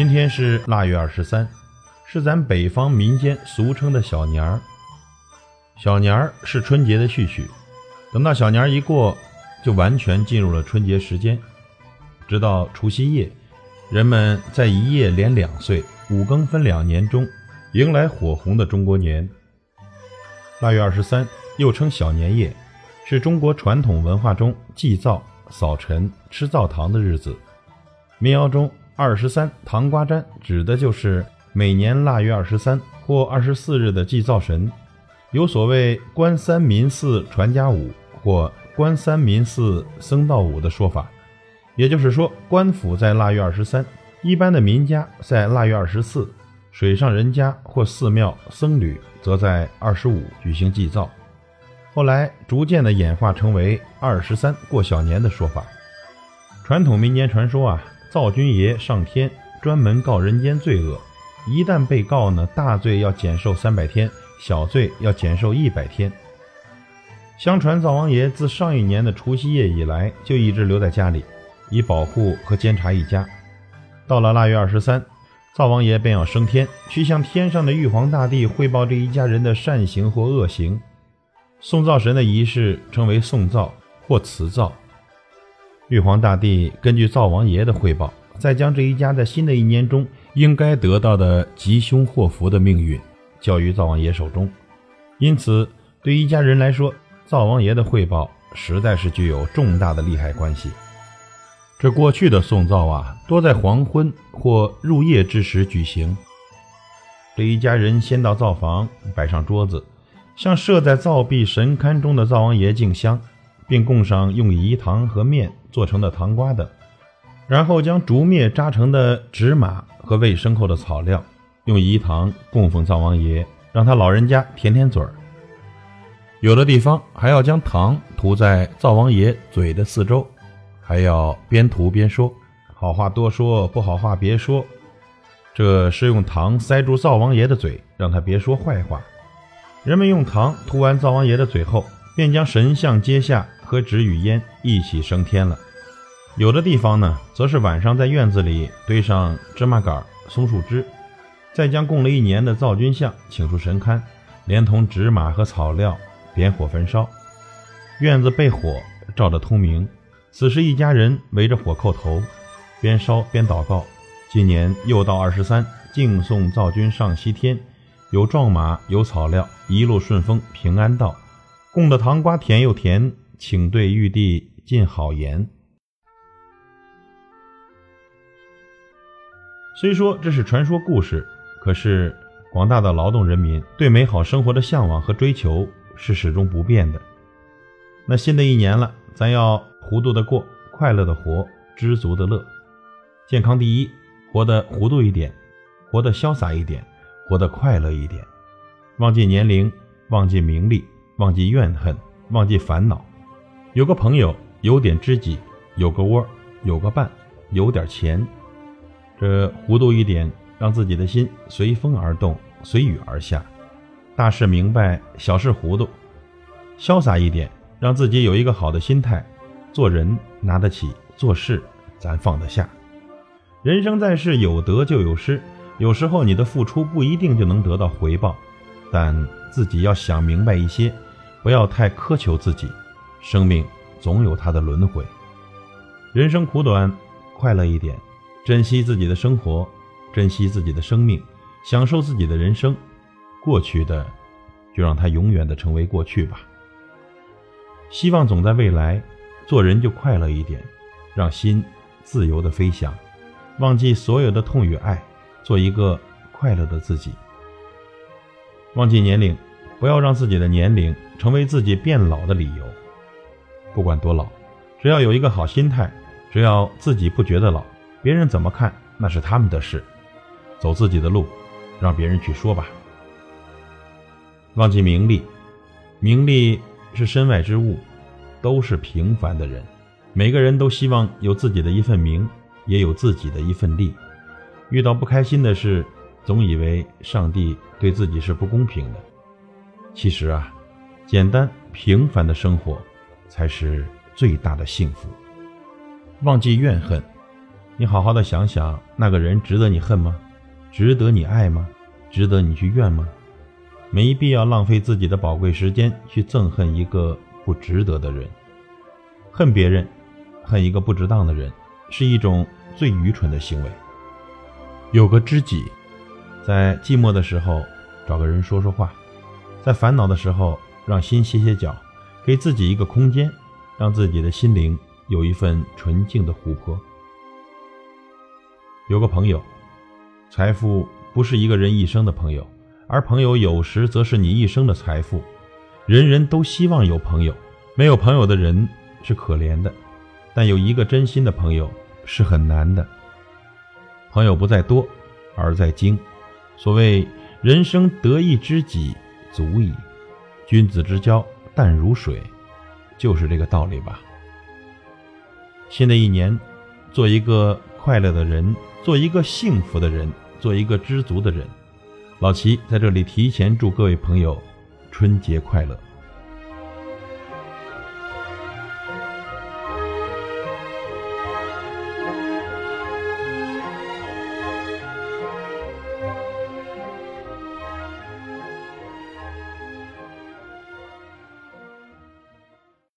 今天是腊月二十三，是咱北方民间俗称的小年儿。小年儿是春节的序曲，等到小年儿一过，就完全进入了春节时间。直到除夕夜，人们在一夜连两岁、五更分两年中，迎来火红的中国年。腊月二十三又称小年夜，是中国传统文化中祭灶、扫尘、吃灶糖的日子。民谣中“二十三糖瓜粘”指的就是每年腊月二十三或二十四日的祭灶神。有所谓“官三民四传家五”或“官三民四僧道五”的说法，也就是说，官府在腊月二十三，一般的民家在腊月二十四，水上人家或寺庙僧侣则在二十五举行祭灶。后来逐渐的演化成为“二十三过小年”的说法。传统民间传说啊。灶君爷上天专门告人间罪恶，一旦被告呢，大罪要减寿三百天，小罪要减寿一百天。相传灶王爷自上一年的除夕夜以来，就一直留在家里，以保护和监察一家。到了腊月二十三，灶王爷便要升天，去向天上的玉皇大帝汇报这一家人的善行或恶行。送灶神的仪式称为送灶或辞灶。玉皇大帝根据灶王爷的汇报，再将这一家在新的一年中应该得到的吉凶祸福的命运交于灶王爷手中。因此，对一家人来说，灶王爷的汇报实在是具有重大的利害关系。这过去的送灶啊，多在黄昏或入夜之时举行。这一家人先到灶房摆上桌子，向设在灶壁神龛中的灶王爷敬香。并供上用饴糖和面做成的糖瓜等，然后将竹篾扎成的纸马和喂牲口的草料，用饴糖供奉灶王爷，让他老人家舔舔嘴儿。有的地方还要将糖涂在灶王爷嘴的四周，还要边涂边说：“好话多说，不好话别说。”这是用糖塞住灶王爷的嘴，让他别说坏话。人们用糖涂完灶王爷的嘴后，便将神像揭下。和纸与烟一起升天了。有的地方呢，则是晚上在院子里堆上芝麻杆、松树枝，再将供了一年的灶君像请出神龛，连同纸马和草料点火焚烧，院子被火照得通明。此时一家人围着火叩头，边烧边祷告：今年又到二十三，敬送灶君上西天，有壮马，有草料，一路顺风，平安到。供的糖瓜甜又甜。请对玉帝尽好言。虽说这是传说故事，可是广大的劳动人民对美好生活的向往和追求是始终不变的。那新的一年了，咱要糊涂的过，快乐的活，知足的乐。健康第一，活得糊涂一点，活得潇洒一点，活得快乐一点。忘记年龄，忘记名利，忘记怨恨，忘记烦恼。有个朋友，有点知己，有个窝，有个伴，有点钱，这糊涂一点，让自己的心随风而动，随雨而下；大事明白，小事糊涂，潇洒一点，让自己有一个好的心态，做人拿得起，做事咱放得下。人生在世，有得就有失，有时候你的付出不一定就能得到回报，但自己要想明白一些，不要太苛求自己。生命总有它的轮回，人生苦短，快乐一点，珍惜自己的生活，珍惜自己的生命，享受自己的人生。过去的，就让它永远的成为过去吧。希望总在未来，做人就快乐一点，让心自由的飞翔，忘记所有的痛与爱，做一个快乐的自己。忘记年龄，不要让自己的年龄成为自己变老的理由。不管多老，只要有一个好心态，只要自己不觉得老，别人怎么看那是他们的事。走自己的路，让别人去说吧。忘记名利，名利是身外之物，都是平凡的人。每个人都希望有自己的一份名，也有自己的一份利。遇到不开心的事，总以为上帝对自己是不公平的。其实啊，简单平凡的生活。才是最大的幸福。忘记怨恨，你好好的想想，那个人值得你恨吗？值得你爱吗？值得你去怨吗？没必要浪费自己的宝贵时间去憎恨一个不值得的人。恨别人，恨一个不值当的人，是一种最愚蠢的行为。有个知己，在寂寞的时候找个人说说话，在烦恼的时候让心歇歇脚，给自己一个空间，让自己的心灵有一份纯净的湖泊。有个朋友，财富不是一个人一生的朋友，而朋友有时则是你一生的财富。人人都希望有朋友，没有朋友的人是可怜的，但有一个真心的朋友是很难的。朋友不在多，而在精。所谓人生得一知己足矣，君子之交淡如水，就是这个道理吧。新的一年，做一个快乐的人。做一个幸福的人，做一个知足的人。老齐在这里提前祝各位朋友春节快乐。